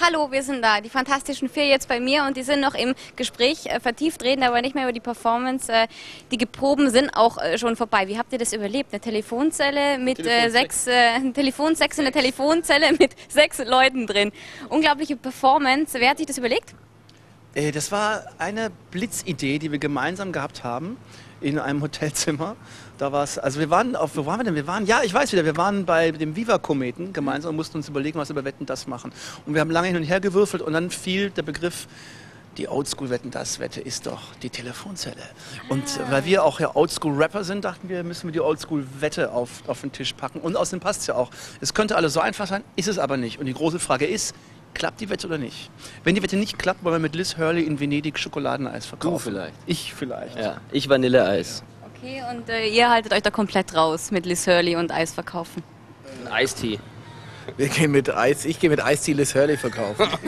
Hallo, wir sind da. Die Fantastischen Vier jetzt bei mir und die sind noch im Gespräch. Äh, vertieft reden aber nicht mehr über die Performance. Äh, die Proben sind auch äh, schon vorbei. Wie habt ihr das überlebt? Eine Telefonzelle mit äh, sechs, äh, Telefonsex in der Telefonzelle mit sechs Leuten drin. Unglaubliche Performance. Wer hat sich das überlegt? Äh, Das war eine Blitzidee, die wir gemeinsam gehabt haben in einem Hotelzimmer. Da war es, also wir waren auf, wo waren wir denn? Wir waren, ja, ich weiß wieder, wir waren bei dem Viva-Kometen gemeinsam und mussten uns überlegen, was wir bei Wetten das machen. Und wir haben lange hin und her gewürfelt und dann fiel der Begriff, die Oldschool-Wetten das Wette ist doch die Telefonzelle. Und Ah. weil wir auch ja Oldschool-Rapper sind, dachten wir, müssen wir die Oldschool-Wette auf, auf den Tisch packen. Und außerdem passt es ja auch. Es könnte alles so einfach sein, ist es aber nicht. Und die große Frage ist, klappt die Wette oder nicht? Wenn die Wette nicht klappt, wollen wir mit Liz Hurley in Venedig Schokoladeneis verkaufen. vielleicht. Ich vielleicht. Ja, ich Vanilleeis. Okay, und äh, ihr haltet euch da komplett raus mit Liz Hurley und Eis verkaufen. Ein Eistee. Wir gehen mit Eis, ich gehe mit Eistee Liz Hurley verkaufen.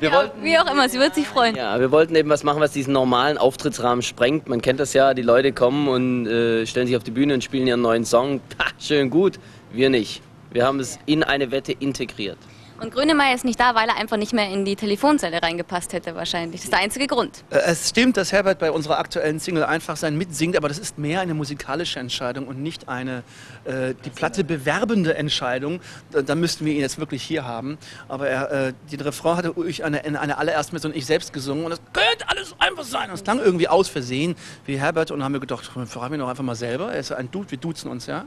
Wir Ja, wollten, wie auch immer, sie wird sich freuen. ja, wir wollten eben was machen, was diesen normalen Auftrittsrahmen sprengt. Man kennt das ja, die Leute kommen und äh, stellen sich auf die Bühne und spielen ihren neuen Song. Ha, schön gut. Wir nicht. Wir haben es in eine Wette integriert. Und Grönemeyer ist nicht da, weil er einfach nicht mehr in die Telefonzelle reingepasst hätte wahrscheinlich. Das ist der einzige Grund. Äh, Es stimmt, dass Herbert bei unserer aktuellen Single einfach sein mitsingt, aber das ist mehr eine musikalische Entscheidung und nicht eine äh, die Platte bewerbende Entscheidung. Da, da müssten wir ihn jetzt wirklich hier haben. Aber er, äh, den Refrain hatte ich eine, in einer allerersten Version ich selbst gesungen und das könnte alles einfach sein. Und es klang irgendwie aus Versehen wie Herbert und haben wir gedacht, fragen wir ihn doch einfach mal selber. Er ist ein Dude, wir duzen uns ja.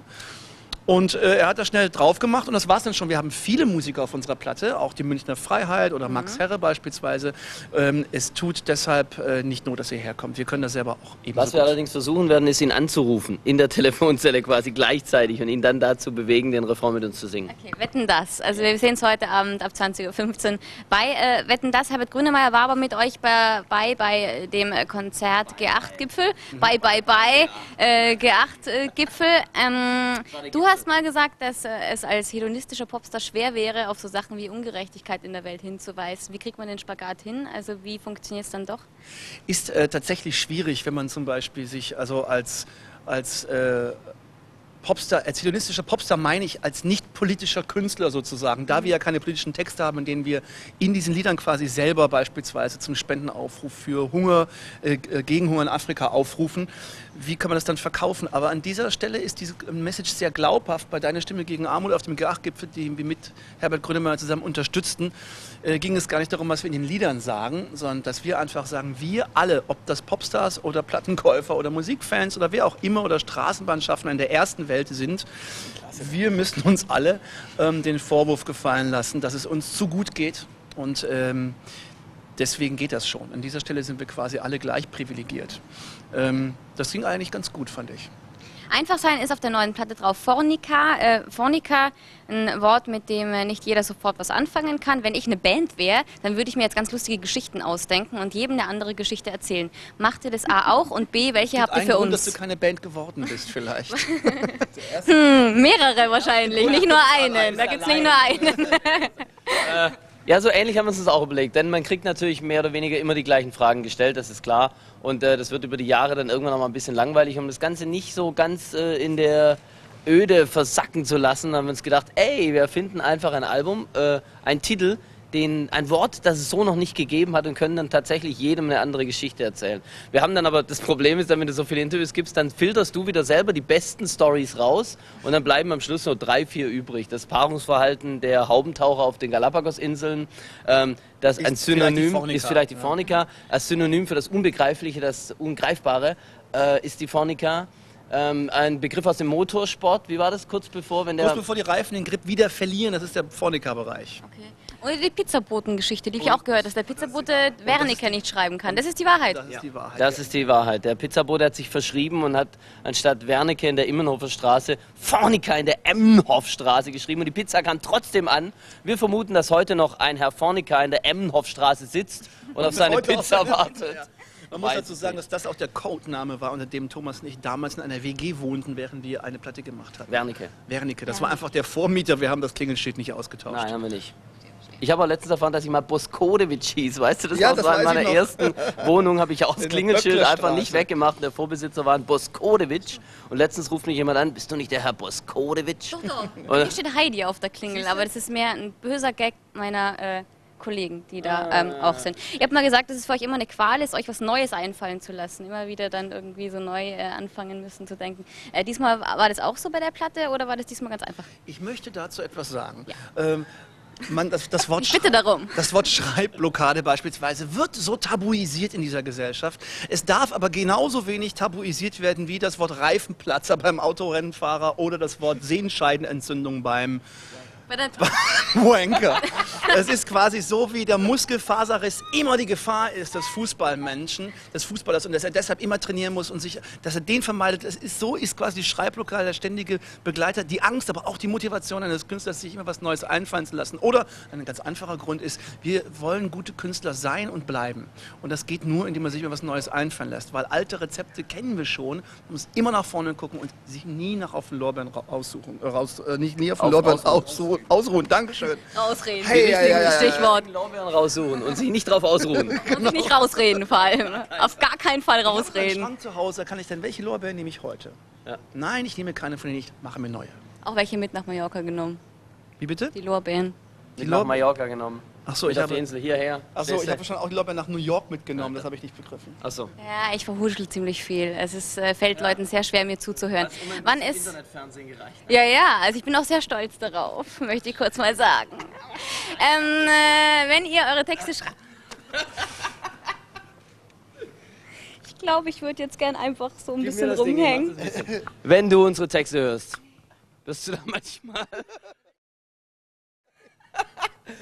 Und äh, er hat das schnell drauf gemacht und das war's dann schon. Wir haben viele Musiker auf unserer Platte, auch die Münchner Freiheit oder Max Herre beispielsweise. Ähm, es tut deshalb äh, nicht nur, dass ihr herkommt. Wir können das selber auch eben Was wir allerdings versuchen werden, ist ihn anzurufen. In der Telefonzelle quasi gleichzeitig und ihn dann dazu bewegen, den Refrain mit uns zu singen. Okay, Wetten das. Also wir sehen es heute Abend ab 20.15 Uhr bei äh, Wetten das. Herbert Grönemeyer war aber mit euch bei, bei, bei dem äh, Konzert G8-Gipfel. Bei, bei, bei äh, G8-Gipfel. Ähm, du hast mal gesagt, dass äh, es als hedonistischer Popstar schwer wäre, auf so Sachen wie Ungerechtigkeit in der Welt hinzuweisen. Wie kriegt man den Spagat hin? Also wie funktioniert es dann doch? ist äh, tatsächlich schwierig, wenn man zum Beispiel sich also als, als äh, Popstar, als hedonistischer Popstar meine ich als nicht politischer Künstler sozusagen, da wir ja keine politischen Texte haben, in denen wir in diesen Liedern quasi selber beispielsweise zum Spendenaufruf für Hunger, äh, äh, gegen Hunger in Afrika aufrufen. Wie kann man das dann verkaufen? Aber an dieser Stelle ist diese Message sehr glaubhaft. Bei Deine Stimme gegen Armut auf dem G8-Gipfel, den wir mit Herbert Grönemeyer zusammen unterstützten, äh, ging es gar nicht darum, was wir in den Liedern sagen, sondern dass wir einfach sagen, wir alle, ob das Popstars oder Plattenkäufer oder Musikfans oder wer auch immer oder Straßenbahnschaffner in der ersten Welt sind, wir müssen uns alle ähm, den Vorwurf gefallen lassen, dass es uns zu gut geht und ähm, deswegen geht das schon. An dieser Stelle sind wir quasi alle gleich privilegiert. Ähm, das ging eigentlich ganz gut, fand ich. Einfach sein ist auf der neuen Platte drauf. Fornica, äh, Fornica, ein Wort, mit dem äh, nicht jeder sofort was anfangen kann. Wenn ich eine Band wäre, dann würde ich mir jetzt ganz lustige Geschichten ausdenken und jedem eine andere Geschichte erzählen. Macht ihr das A auch und B, welche habt ihr für Grund, dass uns? du keine Band geworden bist, vielleicht. Hm, mehrere wahrscheinlich, nicht nur einen. Da gibt es nicht nur einen. Ja, so ähnlich haben wir uns das auch überlegt, denn man kriegt natürlich mehr oder weniger immer die gleichen Fragen gestellt, das ist klar. Und äh, das wird über die Jahre dann irgendwann auch mal ein bisschen langweilig, um das Ganze nicht so ganz äh, in der Öde versacken zu lassen, haben wir uns gedacht, ey, wir finden einfach ein Album, äh, einen Titel, den, ein Wort, das es so noch nicht gegeben hat und können dann tatsächlich jedem eine andere Geschichte erzählen. Wir haben dann aber, das Problem ist dann, wenn du so viele Interviews gibst, dann filterst du wieder selber die besten Stories raus und dann bleiben am Schluss nur drei, vier übrig. Das Paarungsverhalten der Haubentaucher auf den Galapagos-Inseln, ähm, das Ist ein vielleicht Synonym Fornica, ist vielleicht die ja. Fornica, als Synonym für das Unbegreifliche, das Ungreifbare äh, ist die Fornica. Ähm, ein Begriff aus dem Motorsport, wie war das kurz bevor, wenn der... Kurz bevor die Reifen den Grip wieder verlieren, das ist der Fornica-Bereich. Okay. Oder die Pizzaboten-Geschichte, die ich auch gehört, dass der Pizzabote Wernicke nicht schreiben kann. Das ist die Wahrheit. Das ist die Wahrheit. Das ist die Wahrheit. Der Pizzabote hat sich verschrieben und hat anstatt Wernicke in der Immenhofer Straße Fornica in der Emmenhofstraße geschrieben und die Pizza kam trotzdem an. Wir vermuten, dass heute noch ein Herr Fornica in der Emmenhofstraße sitzt und auf seine Pizza auch- wartet. Ja. Man muss dazu sagen, dass das auch der Codename war, unter dem Thomas und ich damals in einer WG wohnten, während wir eine Platte gemacht hatten. Wernicke. Wernicke. Das war einfach der Vormieter, wir haben das Klingelschild nicht ausgetauscht. Nein, haben wir nicht. Ich habe auch letztens erfahren, dass ich mal Boskodevic hieß. Weißt du, das Ja, war das so in meiner ersten Wohnung, habe ich auch das Klingelschild einfach nicht weggemacht. Der Vorbesitzer war ein Boskodevic. Und letztens ruft mich jemand an, bist du nicht der Herr Boskodevic? Doch, doch. Oder? Hier steht Heidi auf der Klingel, aber das ist mehr ein böser Gag meiner äh, Kollegen, die da ähm, Ah. auch sind. Ihr habt mal gesagt, dass es für euch immer eine Qual ist, euch was Neues einfallen zu lassen. Immer wieder dann irgendwie so neu äh, anfangen müssen zu denken. Äh, diesmal war das auch so bei der Platte oder war das diesmal ganz einfach? Ich möchte dazu etwas sagen. Ähm, man, das, das, Wort bitte darum. das Wort Schreibblockade beispielsweise wird so tabuisiert in dieser Gesellschaft. Es darf aber genauso wenig tabuisiert werden wie das Wort Reifenplatzer beim Autorennenfahrer oder das Wort Sehenscheidenentzündung beim Wanker. Es ist quasi so, wie der Muskelfaserriss immer die Gefahr ist des Fußballmenschen, des Fußballers und dass er deshalb immer trainieren muss und sich, dass er den vermeidet. Es ist, so ist quasi die Schreibblockade der ständige Begleiter, die Angst, aber auch die Motivation eines Künstlers, sich immer was Neues einfallen zu lassen. Oder ein ganz einfacher Grund ist, wir wollen gute Künstler sein und bleiben. Und das geht nur, indem man sich immer was Neues einfallen lässt, weil alte Rezepte kennen wir schon. Man muss immer nach vorne gucken und sich nie nach auf den Lorbeeren ra- aussuchen, äh, raus, äh, nicht nie auf den Lorbeeren ausruhen. Ausruhen. ausruhen. Dankeschön. Rausreden. Hey, ja, ja, ja. Stichwort. Lorbeeren raussuchen und sich nicht drauf ausruhen. Und sich nicht rausreden vor allem. Auf gar keinen Fall Ich habe rausreden. Schrank zu Hause, kann ich denn, welche Lorbeeren nehme ich heute? Ja. Nein, ich nehme keine von denen, ich mache mir neue. Auch welche mit nach Mallorca genommen. Wie bitte? Die Lorbeeren. Mit nach Mallorca genommen. Ach so, Mit ich auf die habe, Insel hierher. ach so, Stehst ich habe schon auch die Lorbeeren nach New York mitgenommen, das habe ich nicht begriffen. Ach so. Ja, ich verhuschel ziemlich viel. Es ist, äh, fällt Leuten sehr schwer, mir zuzuhören. Wann ist... Internetfernsehen gereicht? Ja, ja, also ich bin auch sehr stolz darauf, möchte ich kurz mal sagen. Ähm, äh, wenn ihr eure Texte schreibt. Ich glaube, ich würde jetzt gern einfach so ein bisschen rumhängen. Wenn du unsere Texte hörst, wirst du da manchmal.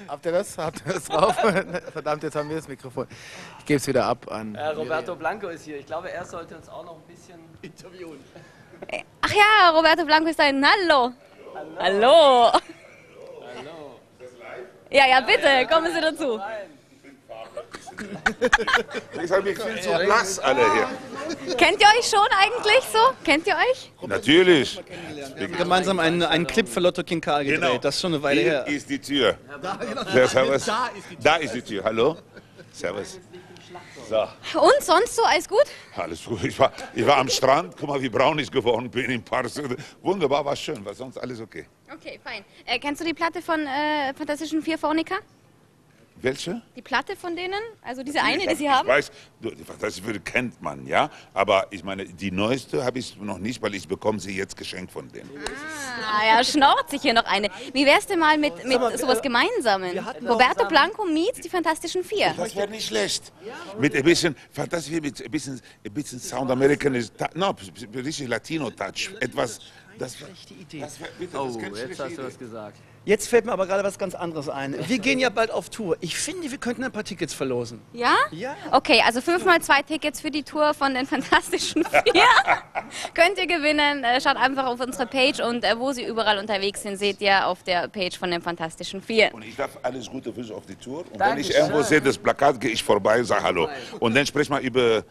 Habt ihr das? Habt ihr das drauf? Verdammt, jetzt haben wir das Mikrofon. Ich gebe es wieder ab an. Äh, Roberto Blanco ist hier. Ich glaube, er sollte uns auch noch ein bisschen. Interviewen. Ach ja, Roberto Blanco ist da. Hallo. Hallo. Hallo. Ja, ja, bitte, kommen Sie dazu. Ich habe mich viel zu blass alle hier. Kennt ihr euch schon eigentlich so? Kennt ihr euch? Natürlich. Gemeinsam einen, einen Clip für Lotto King Karl gedreht, Genau. das ist schon eine Weile Hier her. ist die Tür. Ja, servus. Da ist die Tür. Hallo? Servus. So, Und sonst so, alles gut? alles gut. Ich war, ich war am Strand. Guck mal, wie braun ich geworden bin im Park. Wunderbar, war schön. War sonst alles okay. Okay, fein. Äh, kennst du die Platte von äh, Fantastischen Vier Phonica? Welche? Die Platte von denen? Also diese eine, Ich die sie haben? Ich weiß, das kennt man, ja. Aber ich meine, die neueste habe ich noch nicht, weil ich bekomme sie jetzt geschenkt von denen. Ah ja, schnort sich hier noch eine. Wie wär's denn mal mit, mit mal, sowas äh, Gemeinsamen? Roberto Blanco meets die Fantastischen Vier. Das wäre nicht schlecht. Mit ein bisschen, fantastisch, mit ein bisschen, ein bisschen Sound Americanisch, no, richtig Latino-Touch. Etwas, das wäre, Schlechte Idee. das wär, bitte, Oh, das keine jetzt hast du was gesagt. Jetzt fällt mir aber gerade was ganz anderes ein. Wir gehen ja bald auf Tour. Ich finde, wir könnten ein paar Tickets verlosen. Ja? Ja. Okay, also fünfmal zwei Tickets für die Tour von den Fantastischen Vier. Könnt ihr gewinnen. Äh, Schaut einfach auf unsere Page und äh, wo sie überall unterwegs sind, seht ihr auf der Page von den Fantastischen Vier. Und ich darf alles Gute für Sie auf die Tour. Und wenn ich irgendwo sehe, das Plakat, gehe ich vorbei und sage Hallo. Und dann sprechen wir über,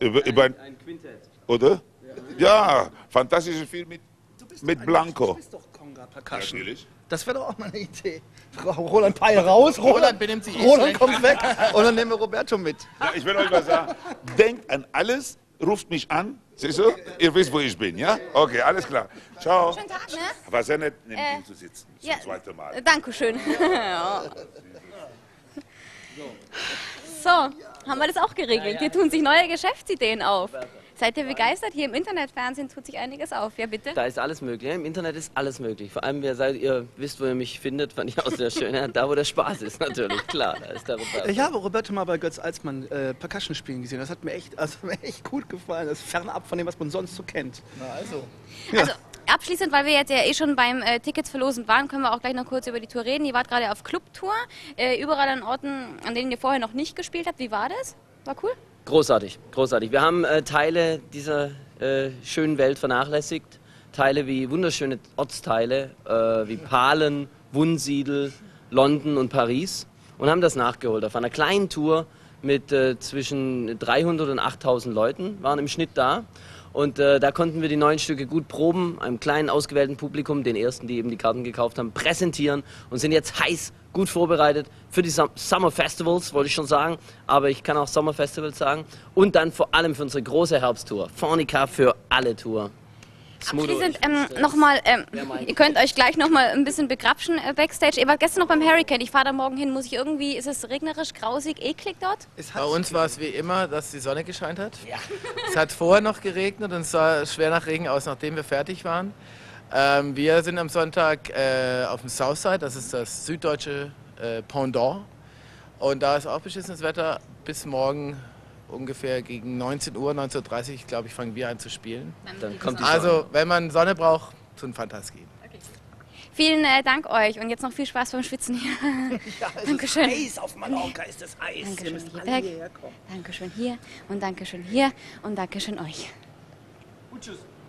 über, über ein, Ein Quintett. oder? Ja, fantastische Film mit, mit Blanco. Du bist doch Conga Percussion. Natürlich. Das wäre doch auch mal eine Idee. Roland Peil raus, Roland, benimmt sich eh Roland kommt weg und dann nehmen wir Roberto mit. Ja, ich will euch was sagen. Denkt an alles, ruft mich an. Siehst du? Ihr wisst, wo ich bin, ja? Okay, alles klar. Ciao. Schönen Tag, ne? War sehr nett, neben Äh, ihm zu sitzen. Zum ja. zweiten Mal. Äh, Dankeschön. Ja. so, haben wir das auch geregelt. Hier tun sich neue Geschäftsideen auf. Seid ihr begeistert? Hier im Internetfernsehen tut sich einiges auf. Ja, bitte? Da ist alles möglich. Im Internet ist alles möglich. Vor allem, wer seid, ihr wisst, wo ihr mich findet, fand ich auch sehr schön. Ja, da, wo der Spaß ist, natürlich. Klar, da ist der Roberto. Ich habe Roberto mal bei Götz Alsmann äh, Percussion spielen gesehen. Das hat mir echt, also mir echt gut gefallen. Das ist fernab von dem, was man sonst so kennt. Na also. Also abschließend, weil wir jetzt ja eh schon beim äh, Tickets verlosen waren, können wir auch gleich noch kurz über die Tour reden. Ihr wart gerade auf Clubtour, äh, überall an Orten, an denen ihr vorher noch nicht gespielt habt. Wie war das? War cool? Großartig, großartig. Wir haben äh, Teile dieser äh, schönen Welt vernachlässigt. Teile wie wunderschöne Ortsteile, äh, wie Palen, Wunsiedel, London und Paris und haben das nachgeholt auf einer kleinen Tour mit äh, zwischen 300 und 8000 Leuten, waren im Schnitt da Und äh, da konnten wir die neuen Stücke gut proben, einem kleinen ausgewählten Publikum, den ersten, die eben die Karten gekauft haben, präsentieren und sind jetzt heiß, gut vorbereitet für die Sum Summer Festivals, wollte ich schon sagen, aber ich kann auch Summer Festivals sagen. Und dann vor allem für unsere große Herbsttour, Fornica für alle Tour. Abschließend ist, ähm, äh, nochmal, ähm, ihr könnt euch gleich nochmal ein bisschen begrapschen äh, Backstage. Ihr wart gestern noch beim Hurricane, ich fahre da morgen hin. Muss ich irgendwie, ist es regnerisch, grausig, eklig dort? Es Bei uns war es wie immer, dass die Sonne gescheint hat. Es hat vorher noch geregnet und es sah schwer nach Regen aus, nachdem wir fertig waren. Ähm, wir sind am Sonntag äh, auf dem Southside, das ist das süddeutsche äh, Pendant. Und da ist auch beschissenes Wetter. Bis morgen ungefähr gegen 19 Uhr, 19.30 Uhr, glaube ich, fangen wir an zu spielen. Dann kommt die. Also, wenn man Sonne braucht, zu den Fantaski. Vielen äh, Dank euch und jetzt noch viel Spaß beim Schwitzen hier. Dankeschön. Eis auf Mallorca ist das Eis. Ihr Dankeschön. müsst Hier alle kommen. Dankeschön hier und Dankeschön hier und Dankeschön euch. Und tschüss.